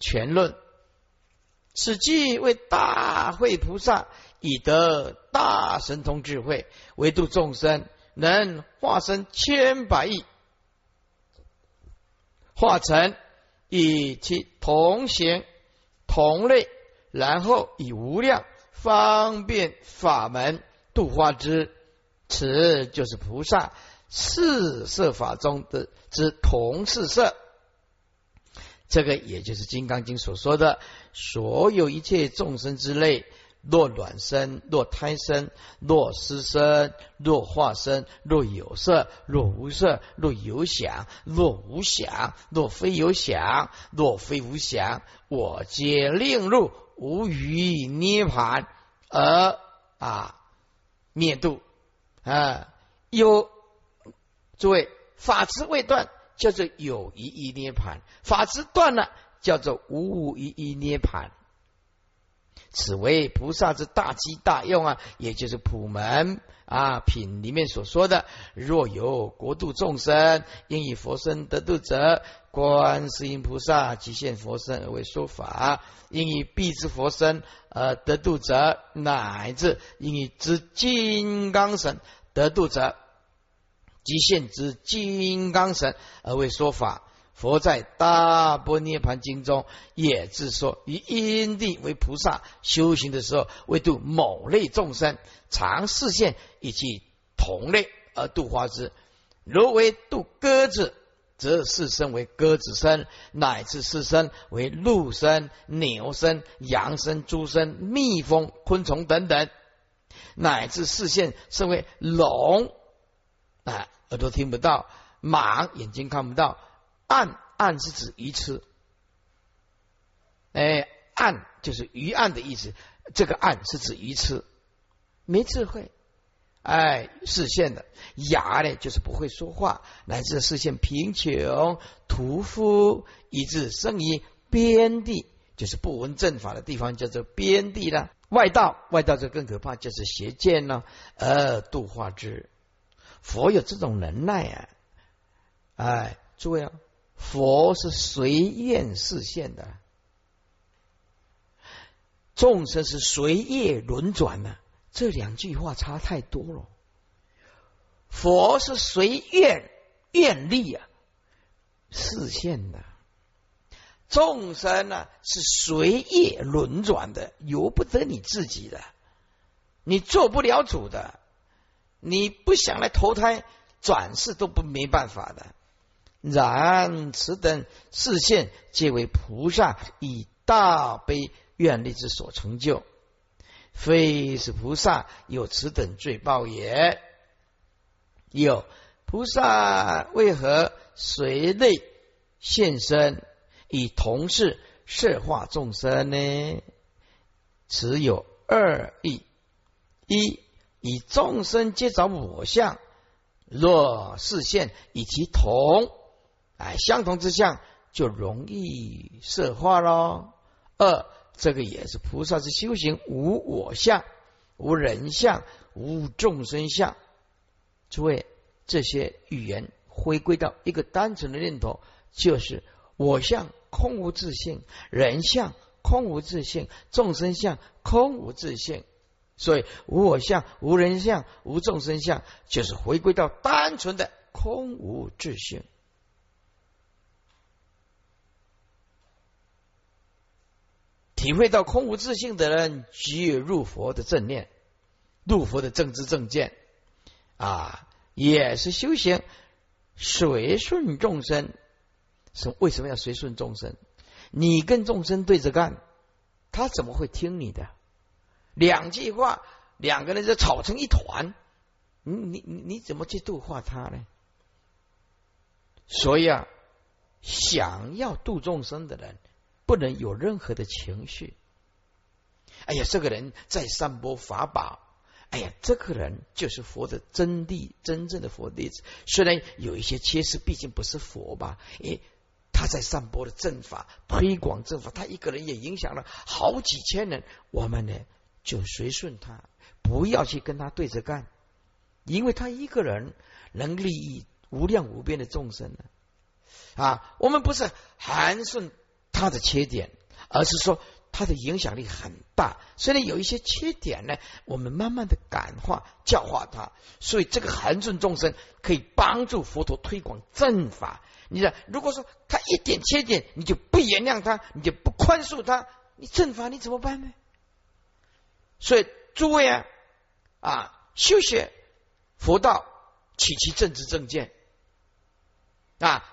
全论。此即为大会菩萨以得大神通智慧，唯度众生，能化身千百亿，化成以其同形同类，然后以无量方便法门度化之。此就是菩萨四色法中的之同四色。这个也就是《金刚经》所说的，所有一切众生之类，若卵生，若胎生，若湿生，若化生，若有色，若无色，若有想，若无想，若非有想，若非无想，我皆令入无余涅盘而啊灭度啊！有诸位法执未断。叫做有一一涅盘，法执断了，叫做无无一一涅盘。此为菩萨之大机大用啊，也就是普门啊品里面所说的：若有国度众生应以佛身得度者，观世音菩萨即现佛身而为说法；应以必之佛身而得度者，乃至应以之金刚神得度者。极限之金刚神而为说法。佛在大般涅盘经中也自说：以因地为菩萨修行的时候，为度某类众生，常视现以及同类而度化之。如为度鸽子，则是身为鸽子身，乃至是身为鹿身、牛身、羊身、猪身、蜜蜂、昆虫等等，乃至视现身为龙啊。耳朵听不到，盲眼睛看不到，暗暗是指鱼痴，哎，暗就是鱼暗的意思，这个暗是指鱼痴，没智慧，哎，视线的哑呢，就是不会说话，乃至视线贫穷、屠夫，以致生于边地，就是不闻正法的地方，叫做边地了。外道，外道就更可怕，就是邪见呢，而度化之。佛有这种能耐啊！哎，诸位啊，佛是随愿示现的，众生是随业轮转的。这两句话差太多了。佛是随愿愿力啊示现的，众生呢是随业轮转的，由不得你自己的，你做不了主的。你不想来投胎转世都不没办法的。然此等视现，皆为菩萨以大悲愿力之所成就，非是菩萨有此等罪报也。有菩萨为何随类现身，以同事摄化众生呢？此有二义：一。以众生皆找我相，若视现以其同，哎，相同之相就容易色化喽。二，这个也是菩萨之修行，无我相，无人相，无众生相。诸位，这些语言回归到一个单纯的念头，就是我相空无自性，人相空无自性，众生相空无自性。所以无我相、无人相、无众生相，就是回归到单纯的空无自性。体会到空无自性的人，即入佛的正念，入佛的正知正见啊，也是修行随顺众生。是为什么要随顺众生？你跟众生对着干，他怎么会听你的？两句话，两个人就吵成一团，你你你你怎么去度化他呢？所以啊，想要度众生的人，不能有任何的情绪。哎呀，这个人在散播法宝，哎呀，这个人就是佛的真谛，真正的佛弟子。虽然有一些缺失，毕竟不是佛吧？哎，他在散播的正法，推广正法，他一个人也影响了好几千人。我们呢？就随顺他，不要去跟他对着干，因为他一个人能利益无量无边的众生呢。啊，我们不是含顺他的缺点，而是说他的影响力很大。虽然有一些缺点呢，我们慢慢的感化、教化他，所以这个恒顺众生可以帮助佛陀推广正法。你说，如果说他一点缺点，你就不原谅他，你就不宽恕他，你正法你怎么办呢？所以诸位啊啊，修学佛道，取其政治正见啊。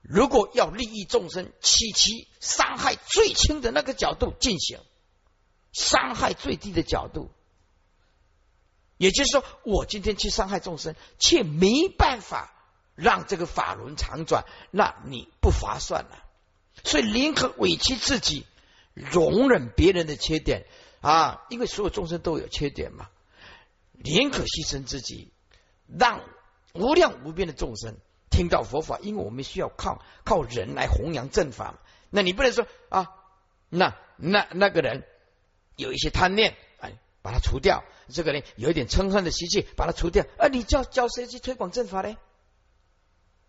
如果要利益众生，取其伤害最轻的那个角度进行，伤害最低的角度。也就是说，我今天去伤害众生，却没办法让这个法轮长转，那你不划算了。所以宁可委屈自己，容忍别人的缺点啊，因为所有众生都有缺点嘛。宁可牺牲自己，让无量无边的众生。听到佛法，因为我们需要靠靠人来弘扬正法，那你不能说啊，那那那个人有一些贪念，哎，把它除掉；这个人有一点嗔恨的习气，把它除掉。啊，你叫叫谁去推广正法呢？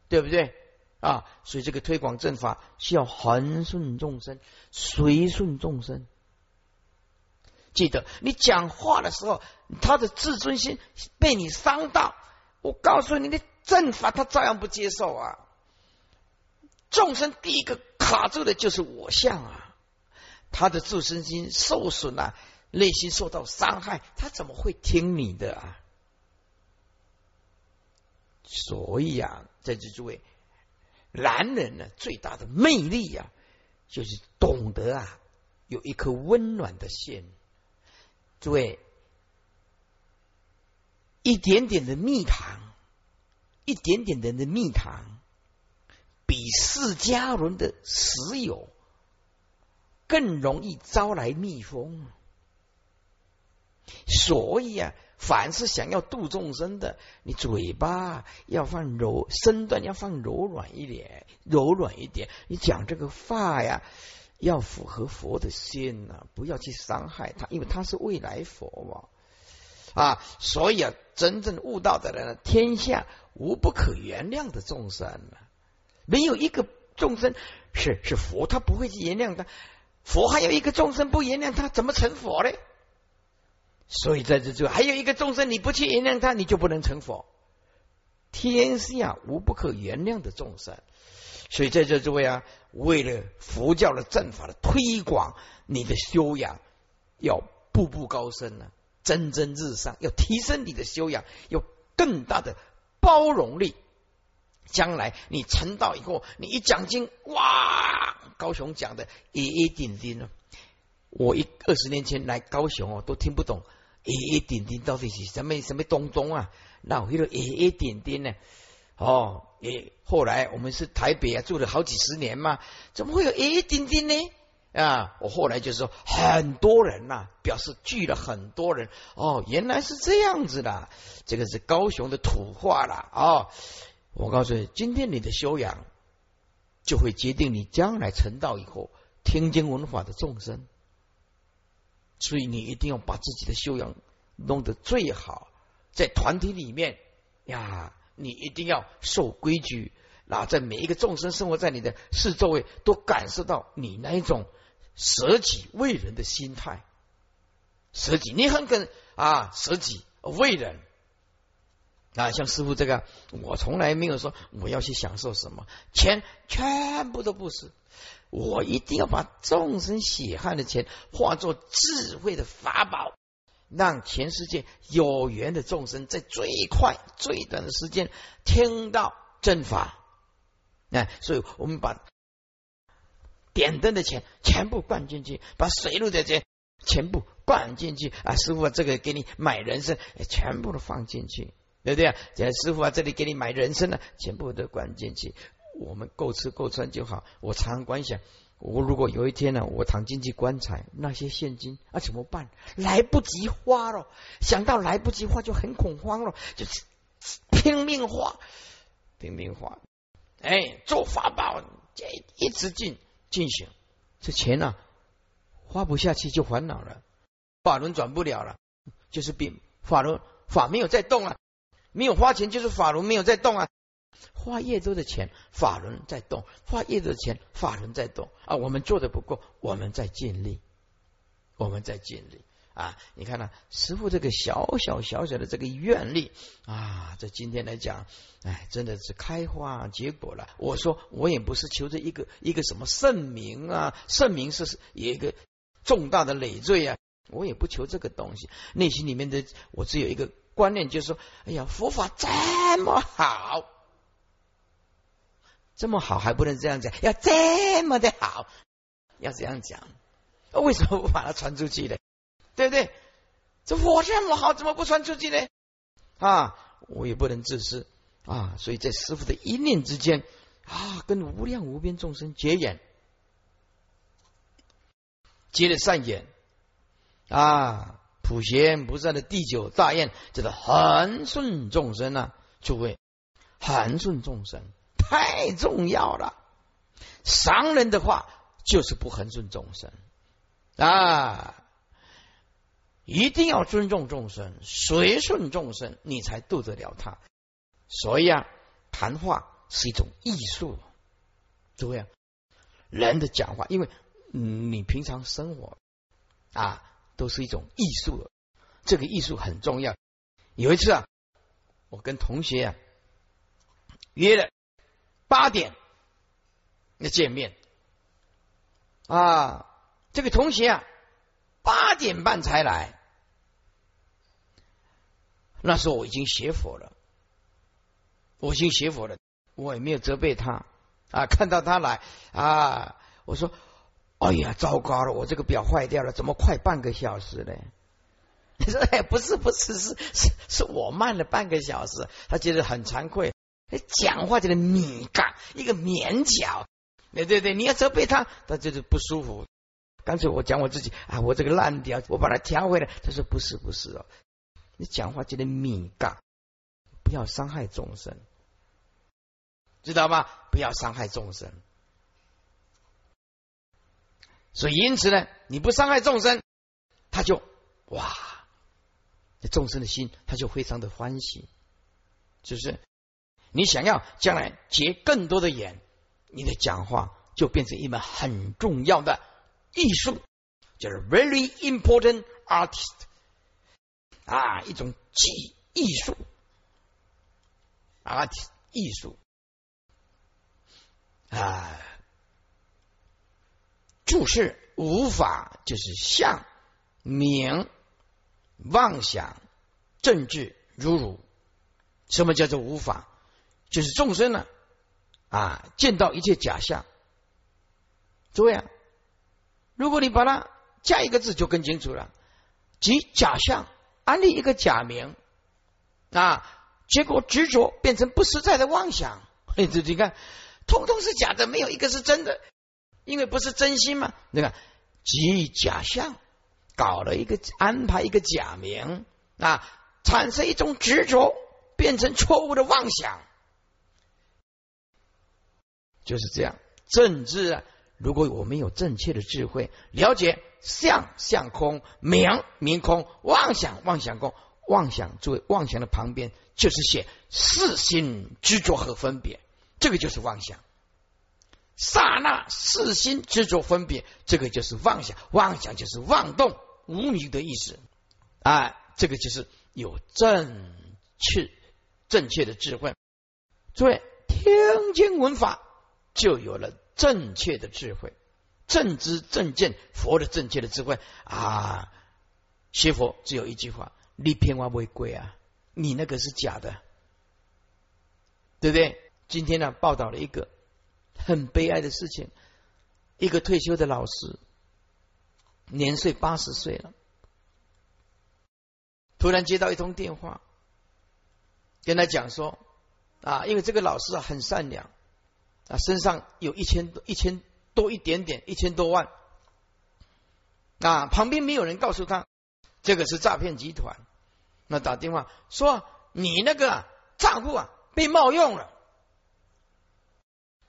对不对啊？所以这个推广正法需要恒顺众生，随顺众生。记得你讲话的时候，他的自尊心被你伤到，我告诉你的。正法他照样不接受啊！众生第一个卡住的就是我相啊，他的自尊心受损了，内心受到伤害，他怎么会听你的啊？所以啊，在这诸位，男人呢最大的魅力啊，就是懂得啊，有一颗温暖的心。诸位，一点点的蜜糖。一点点的的蜜糖，比释迦轮的石油更容易招来蜜蜂。所以啊，凡是想要度众生的，你嘴巴要放柔，身段要放柔软一点，柔软一点。你讲这个话呀，要符合佛的心呐，不要去伤害他，因为他是未来佛嘛。啊，所以啊，真正悟道的人，天下无不可原谅的众生了。没有一个众生是是佛，他不会去原谅他。佛还有一个众生不原谅他，怎么成佛嘞？所以在这就还有一个众生，你不去原谅他，你就不能成佛。天下无不可原谅的众生，所以在这诸位啊，为了佛教的正法的推广，你的修养要步步高升呢。蒸蒸日上，要提升你的修养，有更大的包容力。将来你成道以后，你一讲经，哇！高雄讲的一一顶顶了。我一二十年前来高雄哦，都听不懂一一点点到底是什么什么东东啊？那我一个一一顶顶呢？哦，诶，后来我们是台北啊，住了好几十年嘛，怎么会有一一顶顶呢？啊！我后来就说，很多人呐，表示聚了很多人哦，原来是这样子的。这个是高雄的土话了啊！我告诉你，今天你的修养就会决定你将来成道以后听经闻法的众生。所以你一定要把自己的修养弄得最好，在团体里面呀，你一定要守规矩，那在每一个众生生活在你的四周围，都感受到你那一种。舍己为人的心态，舍己，你很肯啊，舍己为人。啊，像师傅这个，我从来没有说我要去享受什么钱，全部都不是，我一定要把众生血汗的钱化作智慧的法宝，让全世界有缘的众生在最快最短的时间听到正法，哎，所以我们把。点灯的钱全部灌进去，把水路的钱全部灌进去啊！师傅，这个给你买人参，全部都放进去，对不对啊？师傅啊，这里给你买人参呢，全部都灌进去。我们够吃够穿就好。我常观想，我如果有一天呢，我躺进去棺材，那些现金啊怎么办？来不及花了，想到来不及花就很恐慌了，就是拼命花，拼命花，哎，做法宝，这一直进。进行。这钱呢，花不下去就烦恼了，法轮转不了了，就是病。法轮法没有在动啊，没有花钱就是法轮没有在动啊，花越多的钱，法轮在动；花越多的钱，法轮在动啊。我们做的不够，我们在尽力，我们在尽力啊。你看呢，师傅这个小小小小的这个愿力啊，在今天来讲，哎，真的是开花结果了。我说，我也不是求着一个一个什么圣名啊，圣名是一个重大的累赘啊，我也不求这个东西。内心里面的我只有一个观念，就是说，哎呀，佛法这么好。这么好还不能这样讲，要这么的好，要这样讲。为什么不把它传出去呢？对不对？这我这么好，怎么不传出去呢？啊，我也不能自私啊。所以在师傅的一念之间啊，跟无量无边众生结缘，结了善缘啊。普贤菩萨的第九大愿叫做恒顺众生啊，诸位，恒顺众生。太重要了，商人的话就是不恒顺众生啊，一定要尊重众生，随顺众生，你才度得了他。所以啊，谈话是一种艺术，诸位，人的讲话，因为你平常生活啊，都是一种艺术，这个艺术很重要。有一次啊，我跟同学啊约了。八点要见面啊！这个同学啊，八点半才来。那时候我已经学佛了，我已经学佛了，我也没有责备他啊。看到他来啊，我说：“哎呀，糟糕了，我这个表坏掉了，怎么快半个小时呢？” 他说：“哎，不是，不是，是是是我慢了半个小时。”他觉得很惭愧。讲话就是敏感，一个勉强，对对对，你要责备他，他就是不舒服。干脆我讲我自己啊，我这个烂掉，我把它调回来。他说不是不是哦，你讲话就得敏感，不要伤害众生，知道吗？不要伤害众生。所以因此呢，你不伤害众生，他就哇，众生的心他就非常的欢喜，就是。你想要将来结更多的缘，你的讲话就变成一门很重要的艺术，就是 very important artist 啊，一种技艺术，art 艺术。啊，注释无法就是相名妄想政治如如，什么叫做无法？就是众生呢，啊，见到一切假象，诸位啊，如果你把它加一个字就更清楚了，即假象安立一个假名啊，结果执着变成不实在的妄想，你你看，通通是假的，没有一个是真的，因为不是真心嘛。你看，即假象搞了一个安排一个假名啊，产生一种执着，变成错误的妄想。就是这样，政治啊，如果我们有正确的智慧，了解相相空，名名空，妄想妄想空，妄想作为妄想的旁边就是写四心执着和分别，这个就是妄想。刹那四心执着分别，这个就是妄想，妄想就是妄动无明的意思啊，这个就是有正确正确的智慧。诸位听经闻法。就有了正确的智慧，正知正见，佛的正确的智慧啊！学佛只有一句话：你骗我为贵啊！你那个是假的，对不对？今天呢，报道了一个很悲哀的事情：一个退休的老师，年岁八十岁了，突然接到一通电话，跟他讲说啊，因为这个老师啊很善良。啊，身上有一千多、一千多一点点，一千多万。啊，旁边没有人告诉他，这个是诈骗集团。那打电话说，你那个账户啊被冒用了。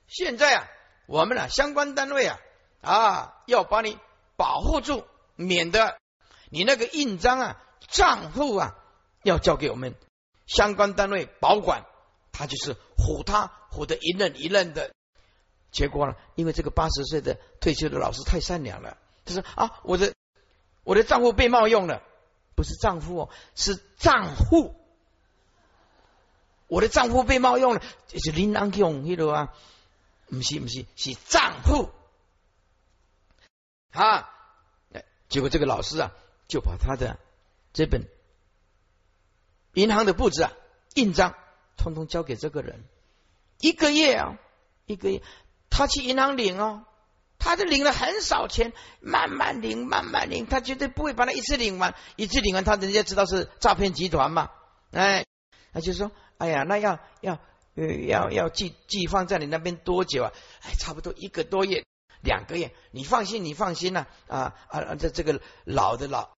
现在啊，我们啊相关单位啊啊要把你保护住，免得你那个印章啊账户啊要交给我们相关单位保管。他就是唬他，唬得一愣一愣的。结果呢，因为这个八十岁的退休的老师太善良了，他说啊，我的我的账户被冒用了，不是账户哦，是账户，我的账户被冒用了，是林郎用迄个啊，不是不是是账户啊。结果这个老师啊，就把他的这本银行的簿子啊、印章，通通交给这个人。一个月啊，一个月，他去银行领哦，他就领了很少钱，慢慢领，慢慢领，他绝对不会把他一次领完，一次领完，他人家知道是诈骗集团嘛，哎，他就说，哎呀，那要要要要寄寄放在你那边多久啊？哎，差不多一个多月。两个月，你放心，你放心呐，啊啊，这这个老的老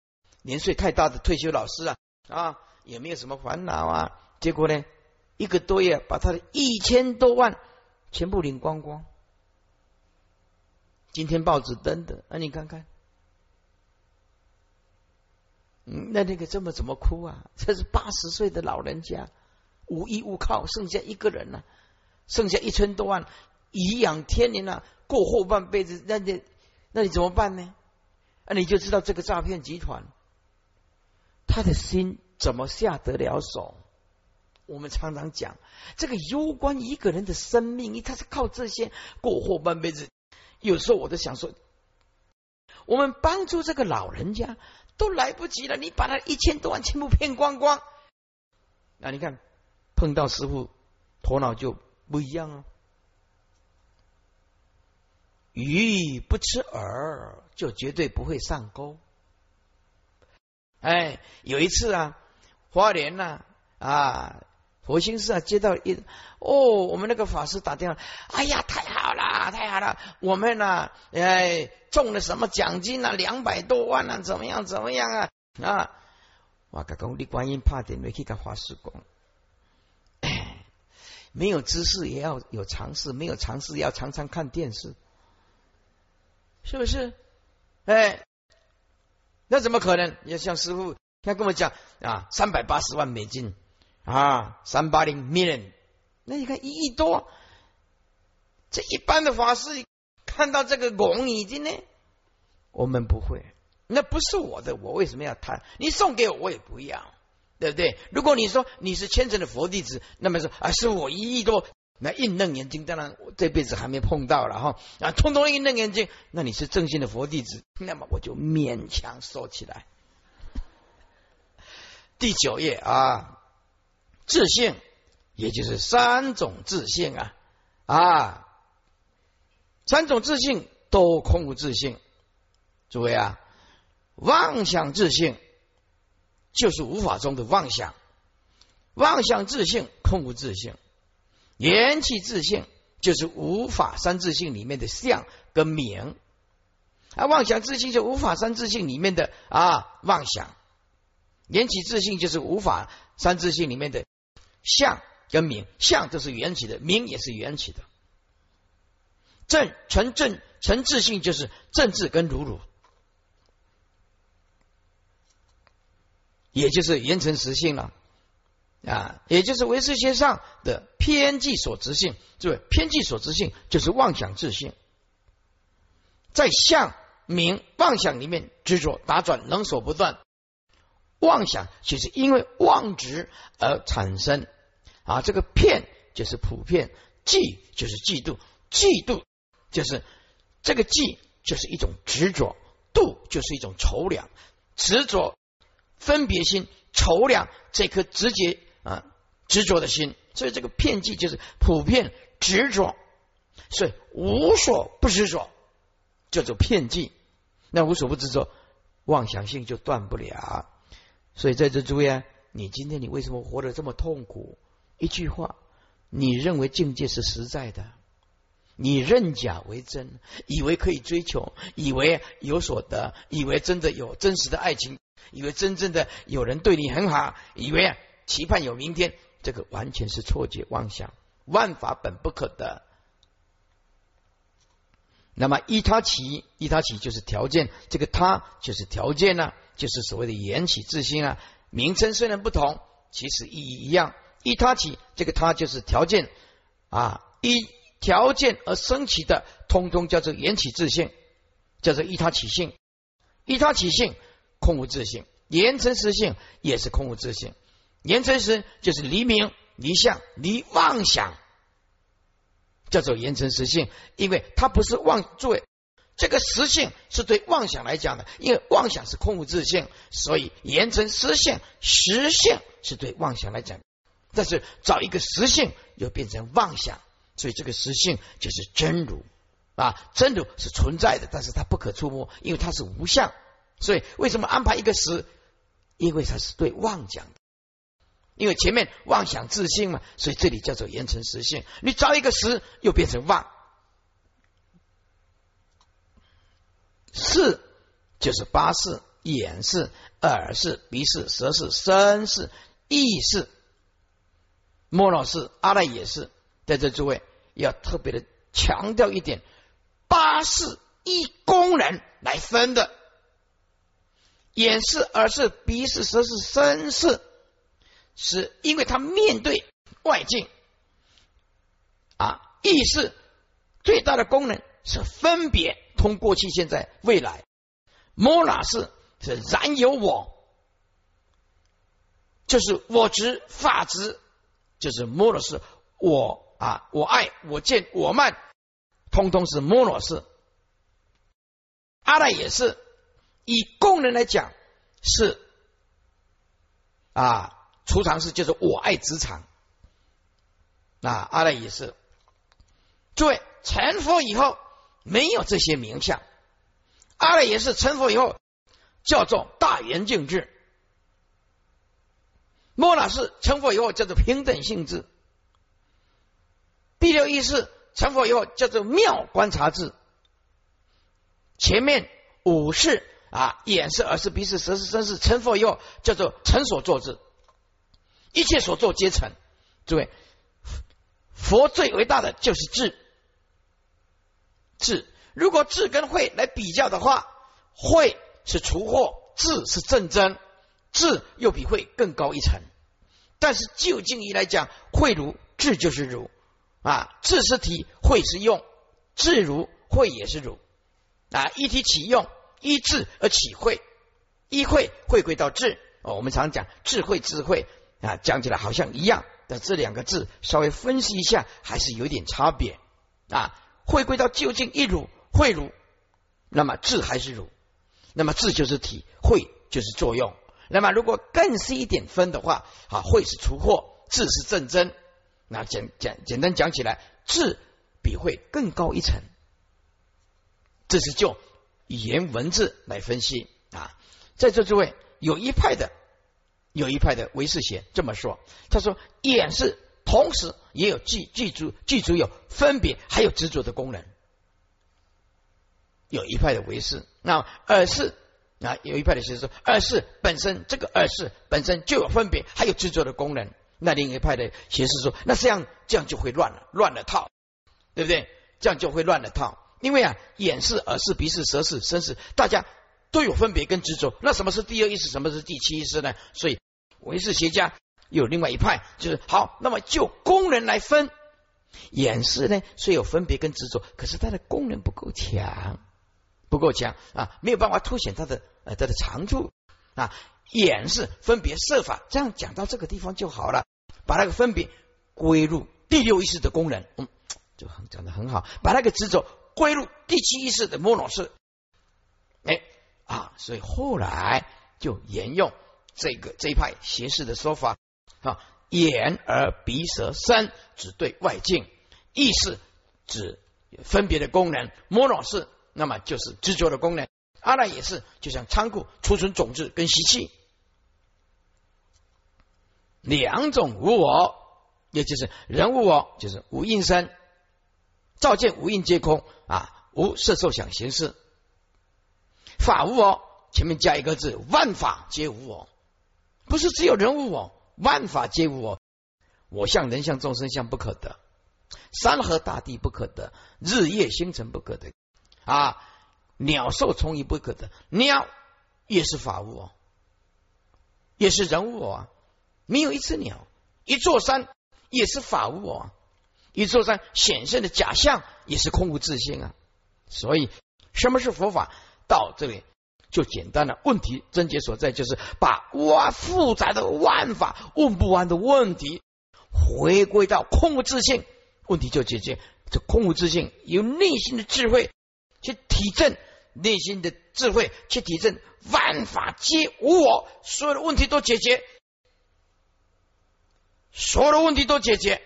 年岁太大的退休老师啊，啊，也没有什么烦恼啊。结果呢，一个多月把他的一千多万全部领光光。今天报纸登的，那你看看，嗯，那那个这么怎么哭啊？这是八十岁的老人家，无依无靠，剩下一个人了，剩下一千多万，颐养天年了。过后半辈子，那你那你怎么办呢？那你就知道这个诈骗集团，他的心怎么下得了手？我们常常讲，这个攸关一个人的生命，他是靠这些过后半辈子。有时候我都想说，我们帮助这个老人家都来不及了，你把他一千多万全部骗光光，那你看碰到师傅，头脑就不一样啊。鱼不吃饵，就绝对不会上钩。哎，有一次啊，花莲呐啊，佛心寺啊，接到一哦，我们那个法师打电话，哎呀，太好了，太好了，我们呢，哎，中了什么奖金啊，两百多万啊，怎么样，怎么样啊？啊，哇，刚刚你观音怕点没去干法师讲，没有知识也要有尝试，没有尝试要常常看电视。是不是？哎，那怎么可能？要像师傅他跟我讲啊，三百八十万美金啊，三八零 million，那你看一亿多，这一般的法师看到这个拱已经呢，我们不会，那不是我的，我为什么要贪？你送给我，我也不要，对不对？如果你说你是虔诚的佛弟子，那么说啊，是我一亿多。那印楞眼睛，当然我这辈子还没碰到了哈啊，通通印楞眼睛，那你是正信的佛弟子，那么我就勉强收起来。第九页啊，自信，也就是三种自信啊啊，三种自信都空无自信。诸位啊，妄想自信就是无法中的妄想，妄想自信空无自信。元气自信就是无法三自信里面的相跟名，啊，妄想自信就无法三自信里面的啊妄想，元气自信就是无法三自信里面的相跟名，相都是缘起的，名也是缘起的。正纯正纯自性就是正智跟如如，也就是缘成实性了。啊，也就是唯识学上的偏见所执性，这位偏见所执性就是妄想自性，在相名妄想里面执着打转，能所不断。妄想其实因为妄执而产生啊，这个骗就是普遍，嫉就是嫉妒，嫉妒就是这个嫉就是一种执着，妒就是一种愁量，执着分别心，愁量这颗直接。啊，执着的心，所以这个骗计就是普遍执着，所以无所不执着叫做骗计。那无所不执着，妄想性就断不了。所以在这诸位啊，你今天你为什么活得这么痛苦？一句话，你认为境界是实在的，你认假为真，以为可以追求，以为有所得，以为真的有真实的爱情，以为真正的有人对你很好，以为啊。期盼有明天，这个完全是错觉妄想，万法本不可得。那么依他起，依他起就是条件，这个他就是条件呢，就是所谓的缘起自心啊。名称虽然不同，其实意义一样，一他起，这个他就是条件啊，一条件而升起的，通通叫做缘起自性，叫做一他起性。一他起性，空无自性；言成实性也是空无自性。言成实就是离明、离相、离妄想，叫做言成实性，因为它不是妄，诸位。这个实性是对妄想来讲的，因为妄想是空无自性，所以言成实性，实性是对妄想来讲。但是找一个实性又变成妄想，所以这个实性就是真如啊，真如是存在的，但是它不可触摸，因为它是无相。所以为什么安排一个实？因为它是对妄讲的，因为前面妄想自信嘛，所以这里叫做言成实性。你找一个实，又变成妄。视就是八视：眼视、耳视、鼻视、舌视、身视、意视、莫老师、阿赖也是。在这诸位要特别的强调一点：八是依功能来分的，眼视、耳视、鼻视、舌视、身视，是因为他面对外境啊。意识最大的功能是分别。通过去、现在、未来，摩那是是然有我，就是我执、法执，就是摩那是我啊，我爱、我见、我慢，通通是摩那是。阿赖也是以功能来讲是啊，储藏室就是我爱职场，那阿赖也是。诸位成佛以后。没有这些名相，阿赖耶识成佛以后叫做大圆净智，摩那是成佛以后叫做平等性质，第六意识成佛以后叫做妙观察智，前面五世啊眼是耳是鼻是舌是身是成佛以后叫做成所作智，一切所作皆成。诸位，佛最伟大的就是智。智，如果智跟慧来比较的话，慧是除惑，智是正真，智又比慧更高一层。但是就近义来讲，慧如智就是如啊，智是体，慧是用，智如慧也是如啊，一体起用，一智而起慧，一慧会归到智。哦，我们常讲智慧智慧啊，讲起来好像一样，但这两个字稍微分析一下，还是有点差别啊。会归到究竟一如会如，那么智还是如，那么智就是体，会就是作用。那么如果更是一点分的话，啊，会是出货，智是正真。那简简简单讲起来，智比会更高一层。这是就语言文字来分析啊。在座诸位有一派的，有一派的唯识学这么说，他说眼是。同时也有记记住记住有分别还有执着的功能，有一派的为是，那耳是啊，有一派的学说耳是本身这个耳是本身就有分别还有执着的功能，那另一派的学说说那这样这样就会乱了乱了套，对不对？这样就会乱了套，因为啊眼是耳是鼻是舌是身是，大家都有分别跟执着，那什么是第二意识，什么是第七意识呢？所以唯识学家。有另外一派，就是好，那么就功能来分，眼视呢虽有分别跟执着，可是它的功能不够强，不够强啊，没有办法凸显它的呃它的长处啊。眼是分别设法，这样讲到这个地方就好了，把那个分别归入第六意识的功能，嗯，就很讲的很好，把那个执着归入第七意识的摩罗式，哎啊，所以后来就沿用这个这一派邪式的说法。啊，眼、耳、鼻、舌、身指对外境，意识指分别的功能，摩罗是那么就是执着的功能，阿赖也是，就像仓库储存种子跟习气，两种无我，也就是人无我，就是无应身，照见无应皆空啊，无色受想行识，法无我，前面加一个字，万法皆无我，不是只有人无我。万法皆无我，我相、人相、众生相不可得，山河大地不可得，日夜星辰不可得。啊！鸟兽虫鱼不可得，鸟也是法物哦，也是人物啊！没有一只鸟一座山也是法物啊，一座山显现的假象也是空无自性啊。所以，什么是佛法？到这里就简单了。问题症结所在，就是把哇复杂的万法问不完的问题，回归到空无自性，问题就解决。这空无自性，由内心的智慧体证，内心的智慧去体证，万法皆无我，所有的问题都解决，所有的问题都解决。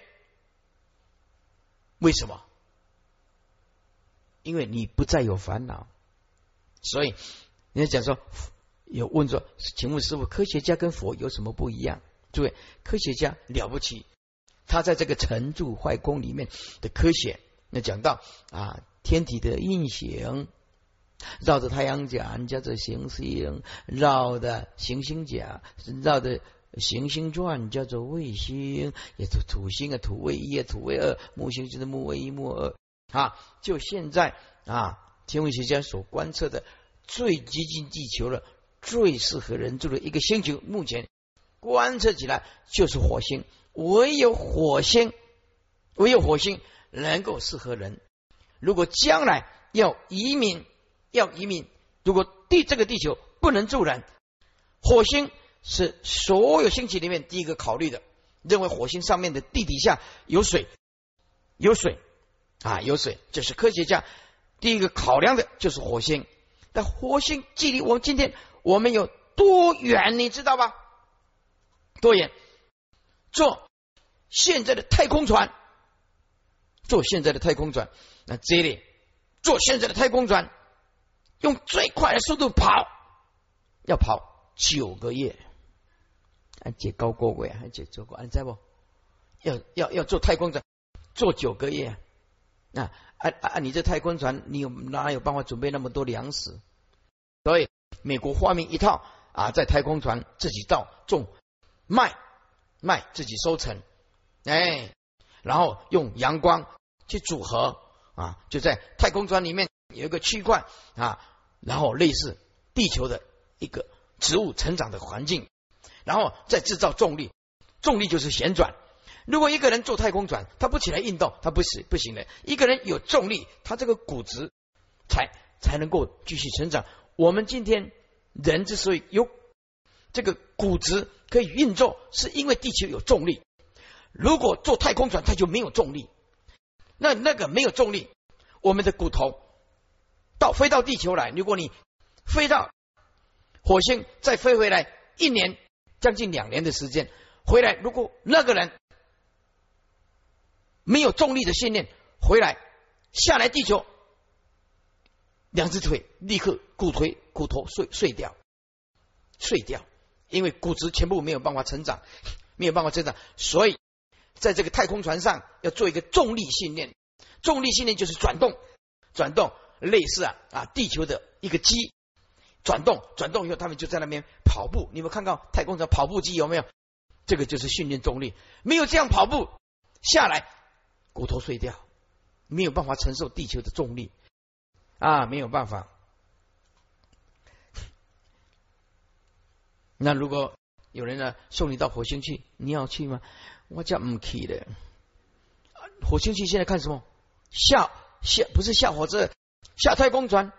为什么？因为你不再有烦恼，所以人家讲说，有问说，请问师傅，科学家跟佛有什么不一样？诸位，科学家了不起。他在这个成住坏空里面的科学，那讲到啊，天体的运行，绕着太阳讲叫做行星，绕的行星讲，绕的行星转叫做卫星，也土土星啊，土卫一啊，土卫二，木星就是木卫一、木二啊。就现在啊，天文学家所观测的最接近地球的、最适合人住的一个星球，目前观测起来就是火星。唯有火星，唯有火星能够适合人。如果将来要移民，要移民，如果地这个地球不能住人，火星是所有星体里面第一个考虑的。认为火星上面的地底下有水，有水啊，有水，这是科学家第一个考量的，就是火星。但火星距离我们今天我们有多远，你知道吧？多远？坐现在的太空船，坐现在的太空船，那这里坐现在的太空船，用最快的速度跑，要跑九个月，还解高过位，还解做过，你在不？要要要坐太空船，坐九个月，那啊啊！你这太空船，你有哪有办法准备那么多粮食？所以美国发明一套啊，在太空船自己造种卖、卖自己收成，哎，然后用阳光去组合啊，就在太空船里面有一个区块啊，然后类似地球的一个植物成长的环境，然后再制造重力，重力就是旋转。如果一个人坐太空船，他不起来运动，他不行不行的。一个人有重力，他这个骨质才才能够继续成长。我们今天人之所以有。这个骨质可以运作，是因为地球有重力。如果坐太空船，它就没有重力。那那个没有重力，我们的骨头到飞到地球来。如果你飞到火星，再飞回来一年，将近两年的时间回来，如果那个人没有重力的训练，回来下来地球，两只腿立刻骨腿骨头碎碎掉，碎掉。因为骨质全部没有办法成长，没有办法成长，所以在这个太空船上要做一个重力训练。重力训练就是转动，转动，类似啊啊地球的一个机，转动，转动以后他们就在那边跑步。你们看到太空船跑步机有没有？这个就是训练重力。没有这样跑步下来，骨头碎掉，没有办法承受地球的重力啊，没有办法。那如果有人呢送你到火星去，你要去吗？我叫唔去的。火星去现在看什么？下下不是下火车，下太空船。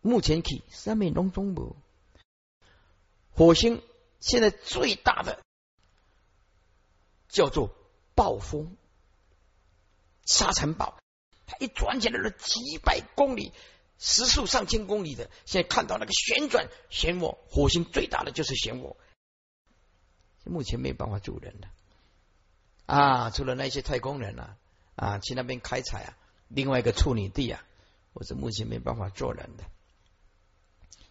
目前去上面隆中部。火星现在最大的叫做暴风沙尘暴，它一转起来了几百公里。时速上千公里的，现在看到那个旋转漩涡，火星最大的就是漩涡，目前没有办法住人的啊，除了那些太空人啊啊去那边开采啊，另外一个处女地啊，我是目前没办法做人的。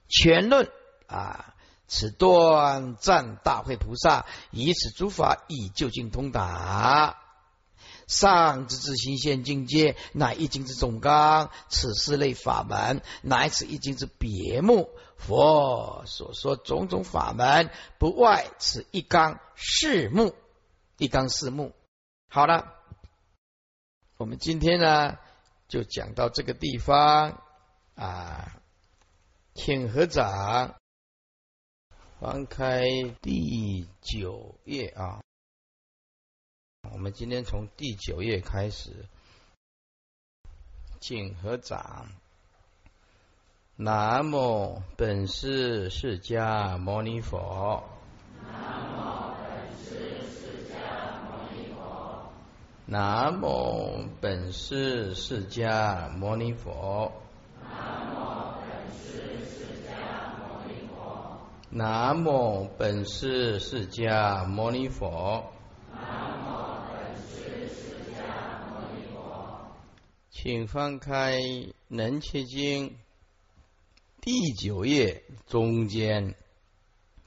全论啊，此断赞大会菩萨以此诸法以究竟通达。上之自心现境界，乃一经之总纲；此四类法门，乃此一经之别目。佛所说种种法门，不外此一纲四目。一纲四目。好了，我们今天呢，就讲到这个地方啊。请合掌，翻开第九页啊。我们今天从第九页开始，请合掌。南无本师释迦牟尼佛。南无本师释迦牟尼佛。南无本师释迦牟尼佛。南无本师释迦牟尼佛。南无本师释迦牟尼佛请翻开《能切经》第九页中间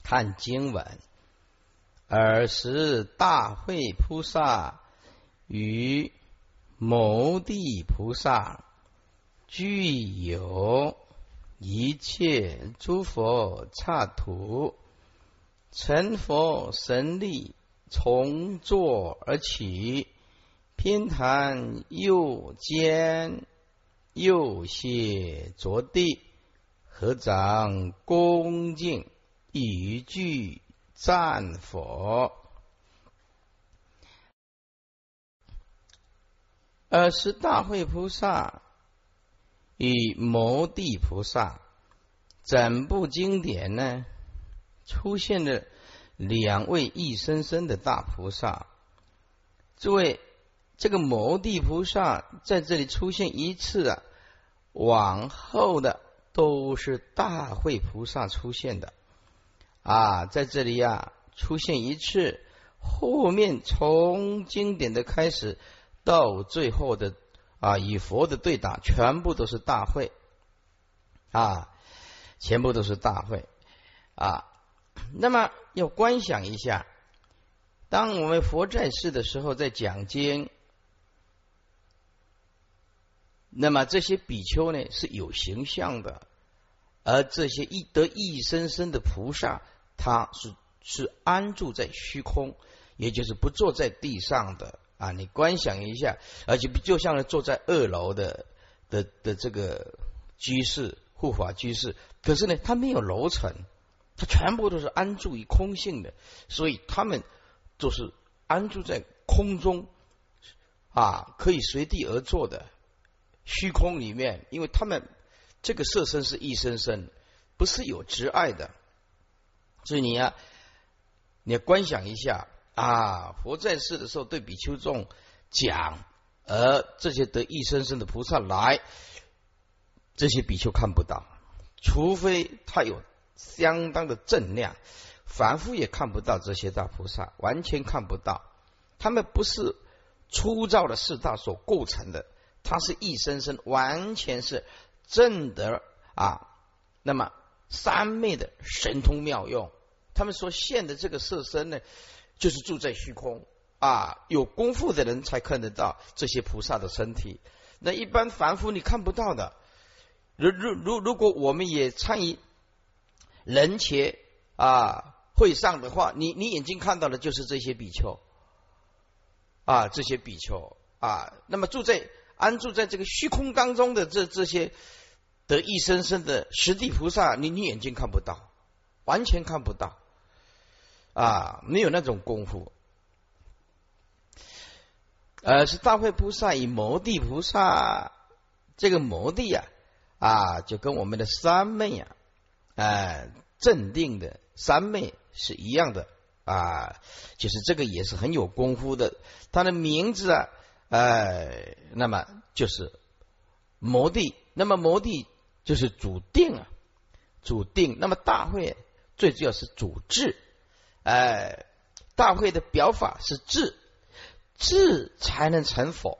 看经文。尔时大会菩萨与牟地菩萨具有一切诸佛刹土，成佛神力从坐而起。偏袒右肩，右膝着地，合掌恭敬，一句赞佛。尔时大会菩萨与摩地菩萨，整部经典呢，出现了两位一生生的大菩萨，诸位。这个摩地菩萨在这里出现一次啊，往后的都是大会菩萨出现的啊，在这里呀出现一次，后面从经典的开始到最后的啊与佛的对打，全部都是大会啊，全部都是大会啊。那么要观想一下，当我们佛在世的时候，在讲经。那么这些比丘呢是有形象的，而这些一得一生生的菩萨，他是是安住在虚空，也就是不坐在地上的啊。你观想一下，而且就像坐在二楼的的的这个居士护法居士，可是呢，他没有楼层，他全部都是安住于空性的，所以他们就是安住在空中啊，可以随地而坐的。虚空里面，因为他们这个色身是一生生，不是有执爱的，所以你啊，你要观想一下啊，佛在世的时候对比丘众讲，而这些得一生生的菩萨来，这些比丘看不到，除非他有相当的正量，凡夫也看不到这些大菩萨，完全看不到，他们不是粗糙的四大所构成的。他是一生生完全是正德啊，那么三昧的神通妙用，他们所现的这个色身呢，就是住在虚空啊，有功夫的人才看得到这些菩萨的身体，那一般凡夫你看不到的。如如如如果我们也参与人前啊会上的话，你你眼睛看到的就是这些比丘啊，这些比丘啊，那么住在。安住在这个虚空当中的这这些得一生生的实地菩萨，你你眼睛看不到，完全看不到啊，没有那种功夫。呃，是大会菩萨与摩地菩萨，这个摩地呀啊，就跟我们的三昧呀，哎，镇定的三昧是一样的啊，就是这个也是很有功夫的，他的名字啊。哎，那么就是摩地，那么摩地就是主定啊，主定。那么大会最主要是主智，哎，大会的表法是智，智才能成佛，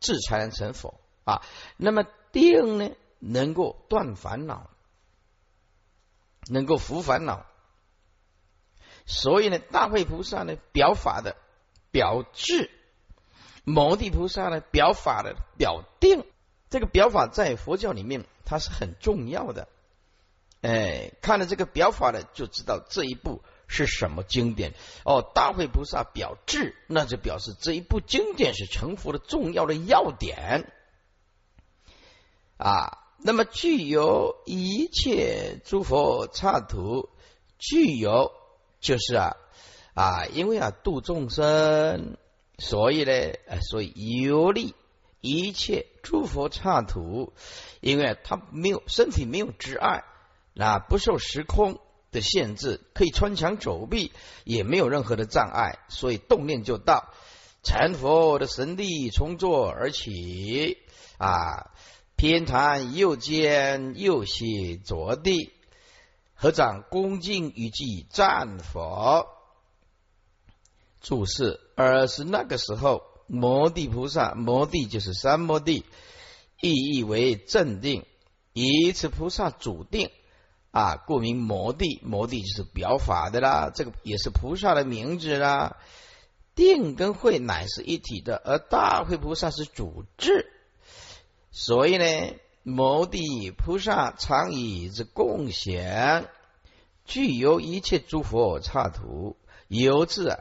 智才能成佛啊。那么定呢，能够断烦恼，能够伏烦恼。所以呢，大会菩萨呢，表法的表智。摩地菩萨呢，表法的表定，这个表法在佛教里面它是很重要的。哎，看了这个表法呢，就知道这一步是什么经典。哦，大会菩萨表智，那就表示这一部经典是成佛的重要的要点啊。那么具有一切诸佛刹土，具有就是啊啊，因为啊度众生。所以呢，呃，所以游历一切诸佛刹土，因为他没有身体没有执碍，那不受时空的限制，可以穿墙走壁，也没有任何的障碍，所以动念就到。成佛的神力从坐而起啊，偏袒右肩，右膝着地，合掌恭敬与祭战佛。注释：而是那个时候，摩地菩萨，摩地就是三摩地，意义为镇定，以此菩萨主定啊，故名摩地。摩地就是表法的啦，这个也是菩萨的名字啦。定跟慧乃是一体的，而大慧菩萨是主智，所以呢，摩地菩萨常以之共享，具有一切诸佛刹土，由字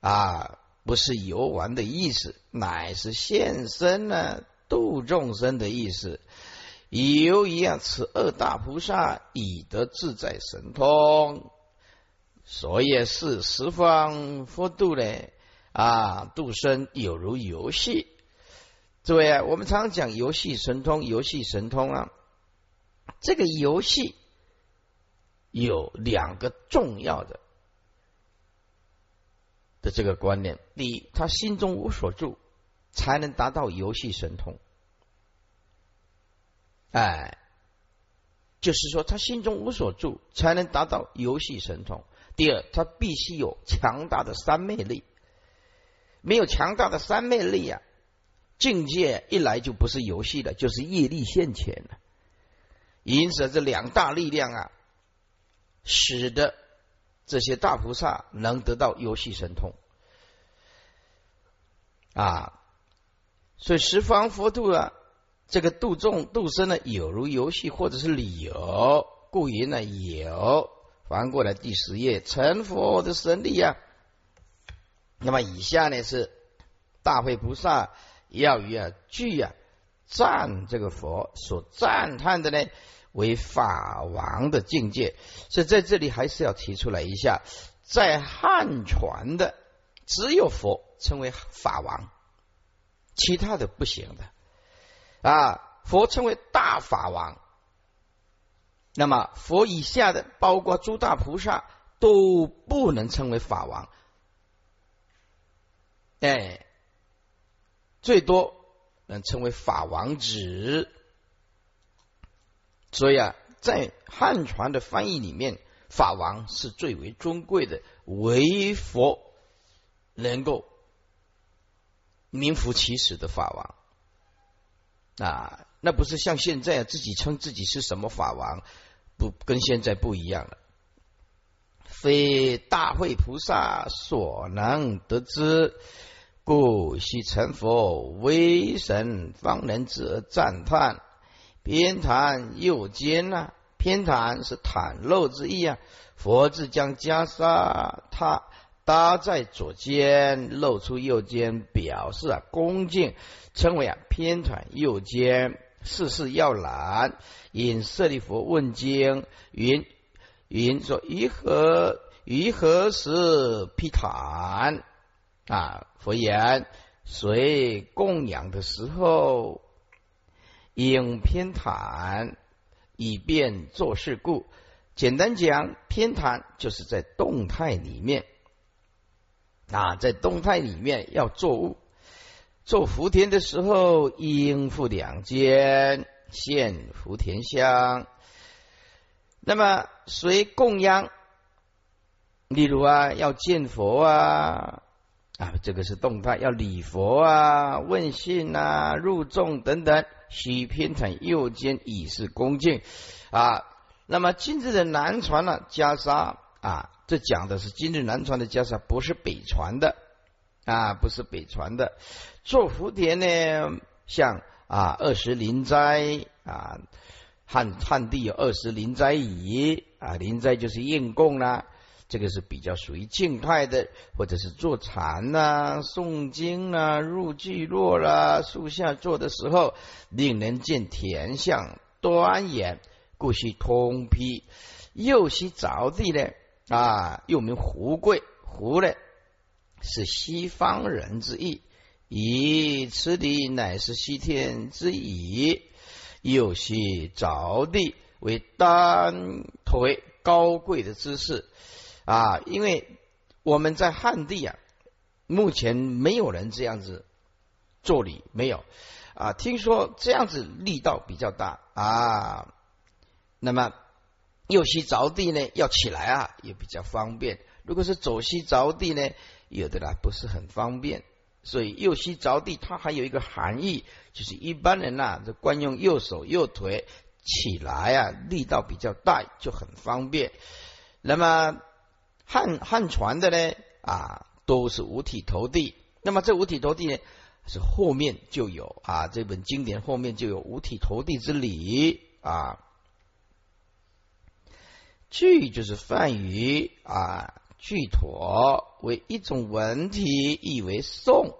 啊，不是游玩的意思，乃是现身呢，度众生的意思。由一样，此二大菩萨以得自在神通，所以是十方佛度呢。啊，度生有如游戏，诸位，我们常讲游戏神通，游戏神通啊。这个游戏有两个重要的的这个观念：第一，他心中无所住，才能达到游戏神通。哎，就是说他心中无所住，才能达到游戏神通。第二，他必须有强大的三昧力。没有强大的三昧力啊，境界一来就不是游戏了，就是业力现前了。因此，这两大力量啊，使得这些大菩萨能得到游戏神通啊。所以十方佛度啊，这个度众度生呢，有如游戏或者是旅游，故云呢有。翻过来第十页，成佛的神力啊。那么以下呢是大会菩萨要与啊具啊赞这个佛所赞叹的呢为法王的境界，所以在这里还是要提出来一下，在汉传的只有佛称为法王，其他的不行的啊，佛称为大法王，那么佛以下的包括诸大菩萨都不能称为法王。哎，最多能称为法王子。所以啊，在汉传的翻译里面，法王是最为尊贵的，唯佛能够名副其实的法王啊。那不是像现在自己称自己是什么法王，不跟现在不一样了。非大会菩萨所能得知。故须成佛为神，方能自赞叹。偏袒右肩呐，偏袒是袒露之意啊。佛字将袈裟他搭在左肩，露出右肩，表示啊恭敬，称为啊偏袒右肩。事事要览，引舍利佛问经云云说：于何于何时披袒？啊，佛言：随供养的时候，应偏袒，以便做事故。简单讲，偏袒就是在动态里面啊，在动态里面要做物。做福田的时候，应付两间，现福田香。那么随供养，例如啊，要见佛啊。啊，这个是动态，要礼佛啊、问讯啊、入众等等，须偏袒右肩以示恭敬啊。那么今日的南传呢，袈裟啊，这讲的是今日南传的袈裟，不是北传的啊，不是北传的。做福田呢，像啊二十灵斋啊，汉汉地有二十灵斋仪啊，灵斋就是应供啦。这个是比较属于静态的，或者是坐禅呐、诵经啊、入聚落啦、树下坐的时候，令人见田相端严，故须通披。右膝着地呢，啊，又名胡贵，胡呢是西方人之意，以此地乃是西天之意，有些着地为单腿高贵的姿势啊！因为我们在汉地啊，目前没有人这样子做礼，没有啊。听说这样子力道比较大啊，那么右膝着地呢，要起来啊，也比较方便。如果是左膝着地呢？有的啦，不是很方便，所以右膝着地，它还有一个含义，就是一般人呐，这惯用右手右腿起来啊，力道比较大，就很方便。那么汉汉传的呢，啊，都是五体投地。那么这五体投地呢，是后面就有啊，这本经典后面就有五体投地之理啊。句就是泛语啊。具妥为一种文体，意为颂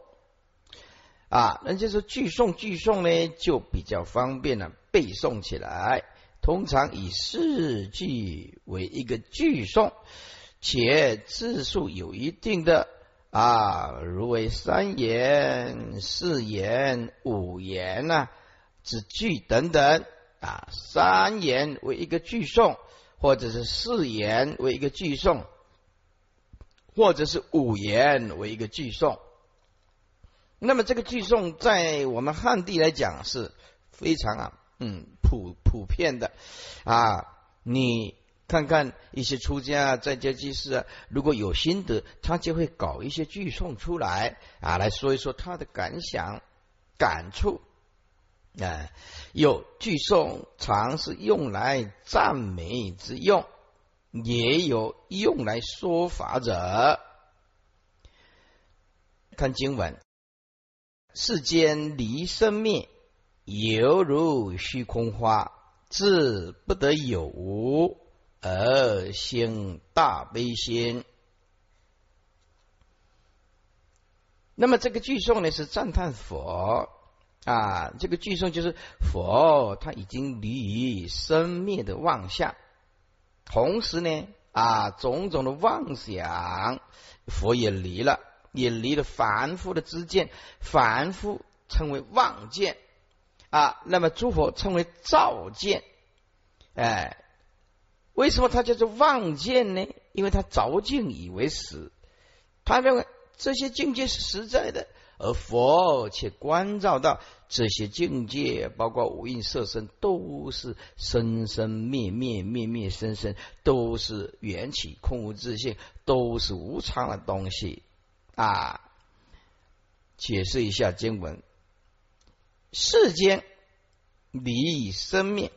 啊。那就是句诵，句诵呢就比较方便了，背诵起来。通常以四句为一个句诵，且字数有一定的啊，如为三言、四言、五言呐之句等等啊。三言为一个句诵，或者是四言为一个句诵。或者是五言为一个句诵，那么这个句诵在我们汉地来讲是非常啊，嗯，普普遍的啊。你看看一些出家在家居士啊，如果有心得，他就会搞一些句诵出来啊，来说一说他的感想、感触啊。有句诵常是用来赞美之用。也有用来说法者，看经文：世间离生灭，犹如虚空花，自不得有无，而兴大悲心。那么这个句诵呢，是赞叹佛啊。这个句诵就是佛，他已经离于生灭的妄想。同时呢，啊，种种的妄想，佛也离了，也离了凡夫的知见，凡夫称为妄见，啊，那么诸佛称为照见，哎，为什么他叫做妄见呢？因为他着境以为实，他认为这些境界是实在的。而佛且关照到这些境界，包括五蕴色身，都是生生灭灭，灭灭生生，都是缘起空无自性，都是无常的东西啊！解释一下经文：世间离生灭，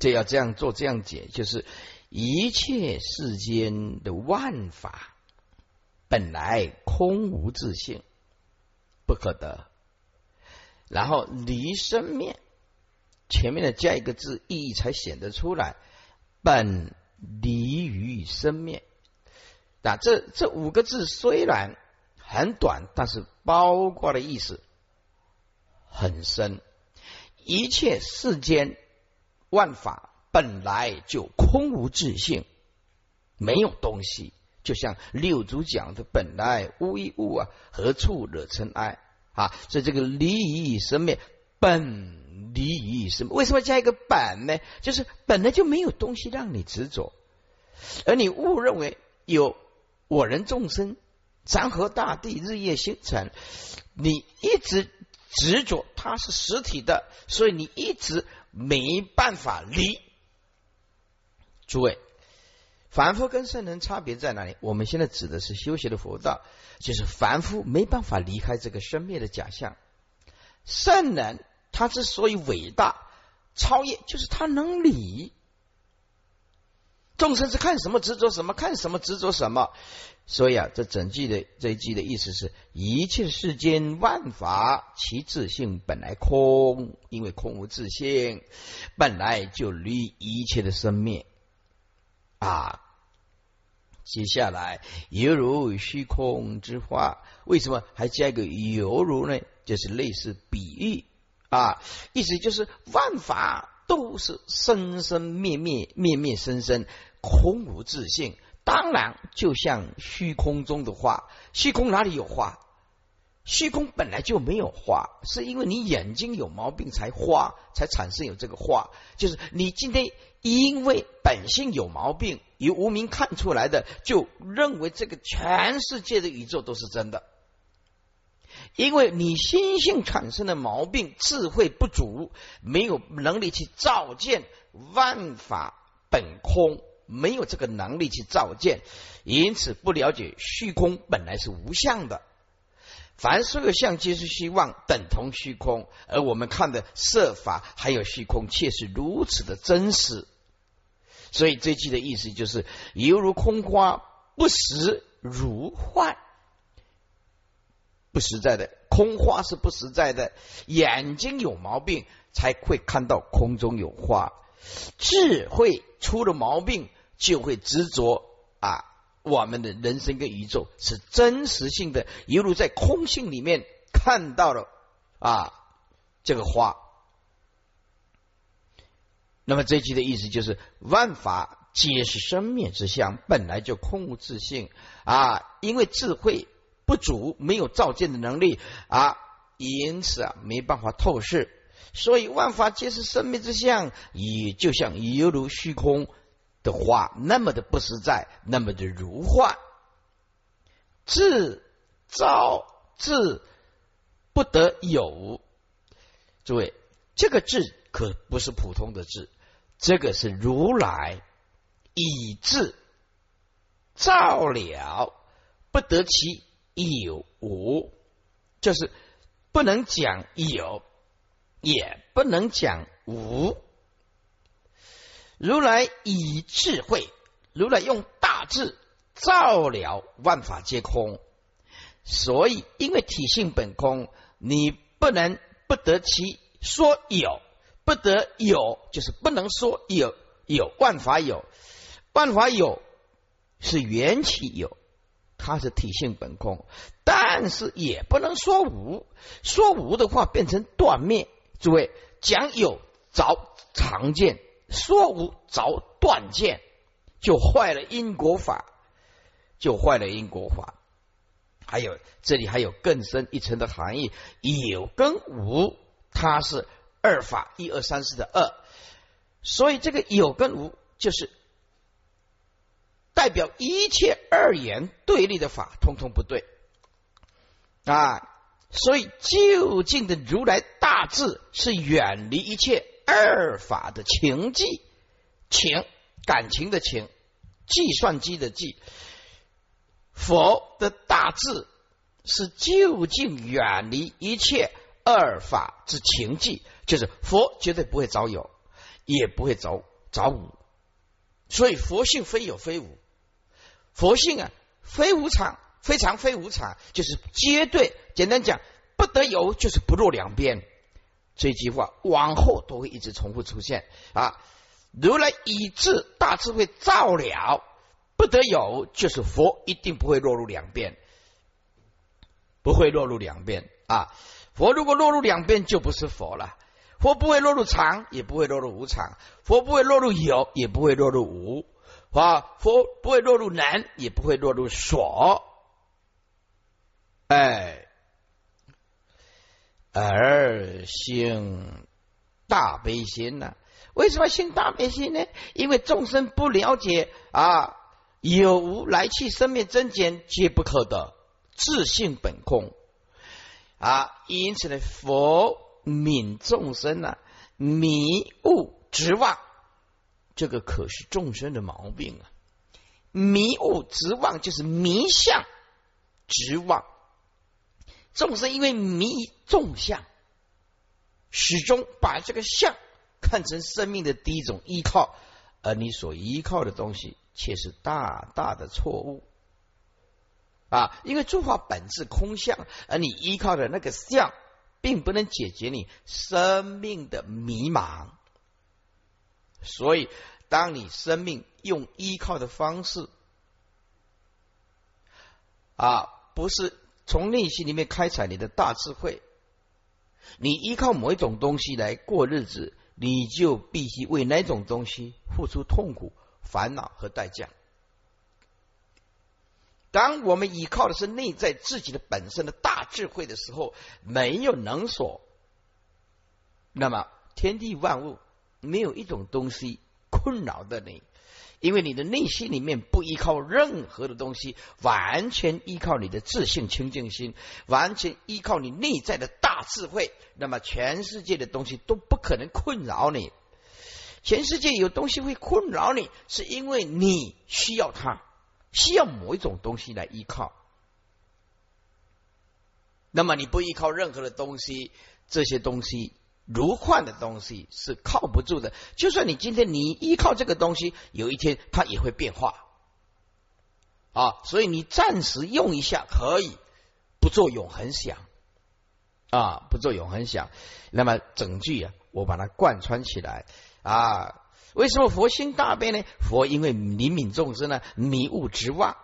这要这样做，这样解，就是一切世间的万法。本来空无自性，不可得。然后离生灭，前面的加一个字，意义才显得出来。本离于生灭，那这这五个字虽然很短，但是包括的意思很深。一切世间万法本来就空无自性，没有东西。就像六祖讲的，本来无一物啊，何处惹尘埃啊？所以这个离于生灭，本离于生，为什么加一个本呢？就是本来就没有东西让你执着，而你误认为有我人众生、山河大地、日夜星辰，你一直执着它是实体的，所以你一直没办法离。诸位。凡夫跟圣人差别在哪里？我们现在指的是修习的佛道，就是凡夫没办法离开这个生灭的假象。圣人他之所以伟大、超越，就是他能理。众生是看什么执着什么，看什么执着什么。所以啊，这整句的这一句的意思是：一切世间万法，其自性本来空，因为空无自性，本来就离一切的生灭。啊，接下来犹如虚空之化，为什么还加一个犹如呢？就是类似比喻啊，意思就是万法都是生生灭灭，灭灭生生，空无自性，当然就像虚空中的话，虚空哪里有花？虚空本来就没有花，是因为你眼睛有毛病才花，才产生有这个花。就是你今天因为本性有毛病，由无名看出来的，就认为这个全世界的宇宙都是真的。因为你心性产生的毛病，智慧不足，没有能力去照见万法本空，没有这个能力去照见，因此不了解虚空本来是无相的。凡所有相皆是虚妄，等同虚空。而我们看的色法还有虚空，却是如此的真实。所以这句的意思就是，犹如空花，不实如幻。不实在的空花是不实在的，眼睛有毛病才会看到空中有花。智慧出了毛病，就会执着啊。我们的人生跟宇宙是真实性的，犹如在空性里面看到了啊这个花。那么这句的意思就是，万法皆是生灭之相，本来就空无自性啊。因为智慧不足，没有照见的能力啊，因此啊没办法透视。所以万法皆是生灭之相，也就像犹如虚空。的话，那么的不实在，那么的如幻，自造自不得有。诸位，这个字可不是普通的字，这个是如来以智造了，不得其有无，就是不能讲有，也不能讲无。如来以智慧，如来用大智照了万法皆空，所以因为体性本空，你不能不得其说有，不得有就是不能说有有万法有，万法有是缘起有，它是体性本空，但是也不能说无，说无的话变成断灭。诸位讲有着常见。说无着断见，就坏了因果法，就坏了因果法。还有这里还有更深一层的含义：有跟无，它是二法，一二三四的二。所以这个有跟无，就是代表一切二元对立的法，通通不对啊。所以究竟的如来大智是远离一切。二法的情计，情感情的情，计算机的计，佛的大智是究竟远离一切二法之情计，就是佛绝对不会找有，也不会找找无，所以佛性非有非无，佛性啊非无常，非常非无常，就是绝对。简单讲，不得有就是不落两边。这句话往后都会一直重复出现啊！如来以智大智慧照了，不得有，就是佛一定不会落入两边，不会落入两边啊！佛如果落入两边，就不是佛了。佛不会落入常，也不会落入无常；佛不会落入有，也不会落入无；啊，佛不会落入能，也不会落入所。哎。而兴大悲心呢？为什么兴大悲心呢？因为众生不了解啊，有无来去生命增减皆不可得，自性本空啊。因此呢，佛悯众生呢，迷悟执妄，这个可是众生的毛病啊。迷悟执妄就是迷相执妄。众生因为迷众相，始终把这个相看成生命的第一种依靠，而你所依靠的东西却是大大的错误啊！因为诸法本质空相，而你依靠的那个相，并不能解决你生命的迷茫。所以，当你生命用依靠的方式啊，不是。从内心里面开采你的大智慧，你依靠某一种东西来过日子，你就必须为那种东西付出痛苦、烦恼和代价。当我们依靠的是内在自己的本身的大智慧的时候，没有能所，那么天地万物没有一种东西困扰的你，因为你的内心里面不依靠任何的东西，完全依靠你的自信清净心，完全依靠你内在的大智慧，那么全世界的东西都不可能困扰你。全世界有东西会困扰你，是因为你需要它。需要某一种东西来依靠，那么你不依靠任何的东西，这些东西如幻的东西是靠不住的。就算你今天你依靠这个东西，有一天它也会变化啊。所以你暂时用一下可以，不做永恒想啊，不做永恒想。那么整句啊，我把它贯穿起来啊。为什么佛心大悲呢？佛因为灵敏众生呢，迷雾直望，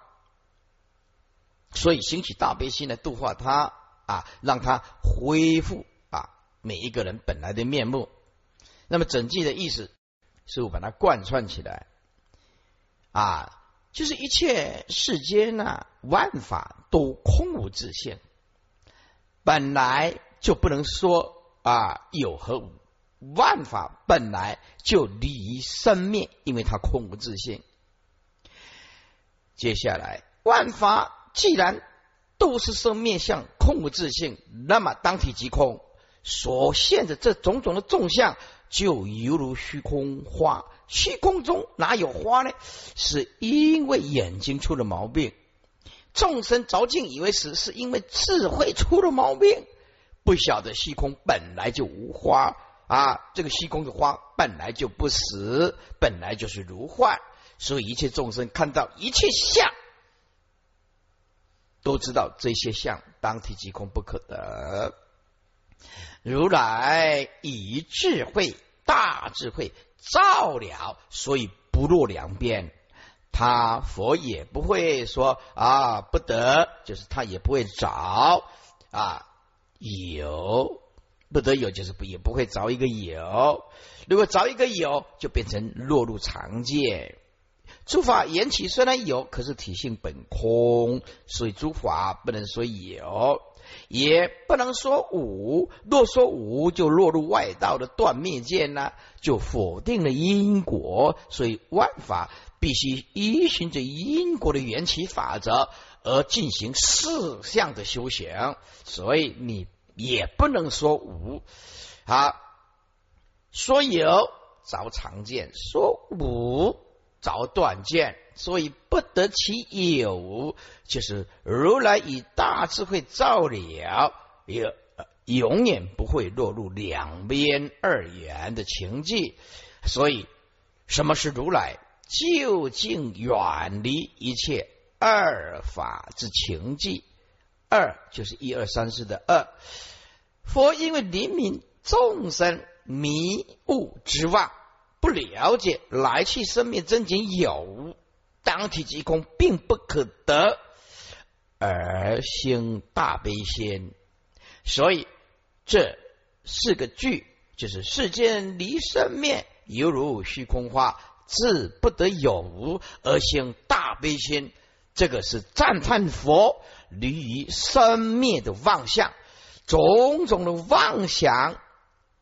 所以兴起大悲心来度化他啊，让他恢复每一个人本来的面目。那么整句的意思，师傅把它贯穿起来啊，就是一切世间呢，万法都空无自性，本来就不能说啊有和无。万法本来就离生灭，因为它空无自性。接下来，万法既然都是生灭相，空无自性，那么当体即空，所现的这种种的众相，就犹如虚空花。虚空中哪有花呢？是因为眼睛出了毛病。众生着境以为死，是因为智慧出了毛病，不晓得虚空本来就无花。啊，这个虚空的花本来就不死，本来就是如幻，所以一切众生看到一切相，都知道这些相当体即空不可得。如来以智慧大智慧照了，所以不落两边。他佛也不会说啊不得，就是他也不会找啊有。不得有，就是不也不会找一个有。如果找一个有，就变成落入常见。诸法缘起虽然有，可是体性本空，所以诸法不能说有，也不能说无。若说无，就落入外道的断灭见呢，就否定了因果。所以万法必须依循着因果的缘起法则而进行四项的修行。所以你。也不能说无，好说有找常见，说无找断见，所以不得其有，就是如来以大智慧照了，也永远不会落入两边二元的情境。所以，什么是如来？究竟远离一切二法之情境。二就是一二三四的二，佛因为灵敏众生迷雾之望，了解来去生灭真经有当体即空，并不可得，而兴大悲心。所以这四个句就是世间离生灭，犹如虚空花，自不得有无而兴大悲心。这个是赞叹佛。离于生灭的妄想，种种的妄想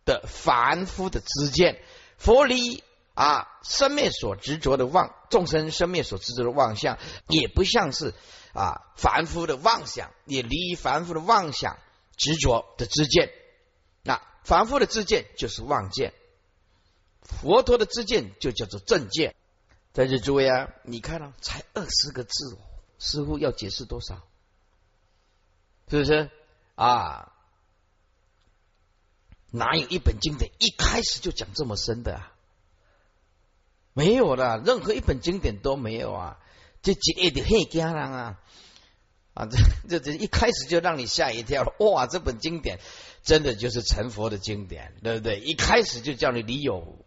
的凡夫的知见，佛离啊生灭所执着的妄，众生生灭所执着的妄想，也不像是啊凡夫的妄想，也离于凡夫的妄想执着的知见。那凡夫的知见就是妄见，佛陀的知见就叫做正见。在这诸位啊，你看了才二十个字哦，师傅要解释多少？是不是啊？哪有一本经典一开始就讲这么深的啊？没有的，任何一本经典都没有啊！这几页的黑家人啊啊！这这这一开始就让你吓一跳哇！这本经典真的就是成佛的经典，对不对？一开始就叫你离有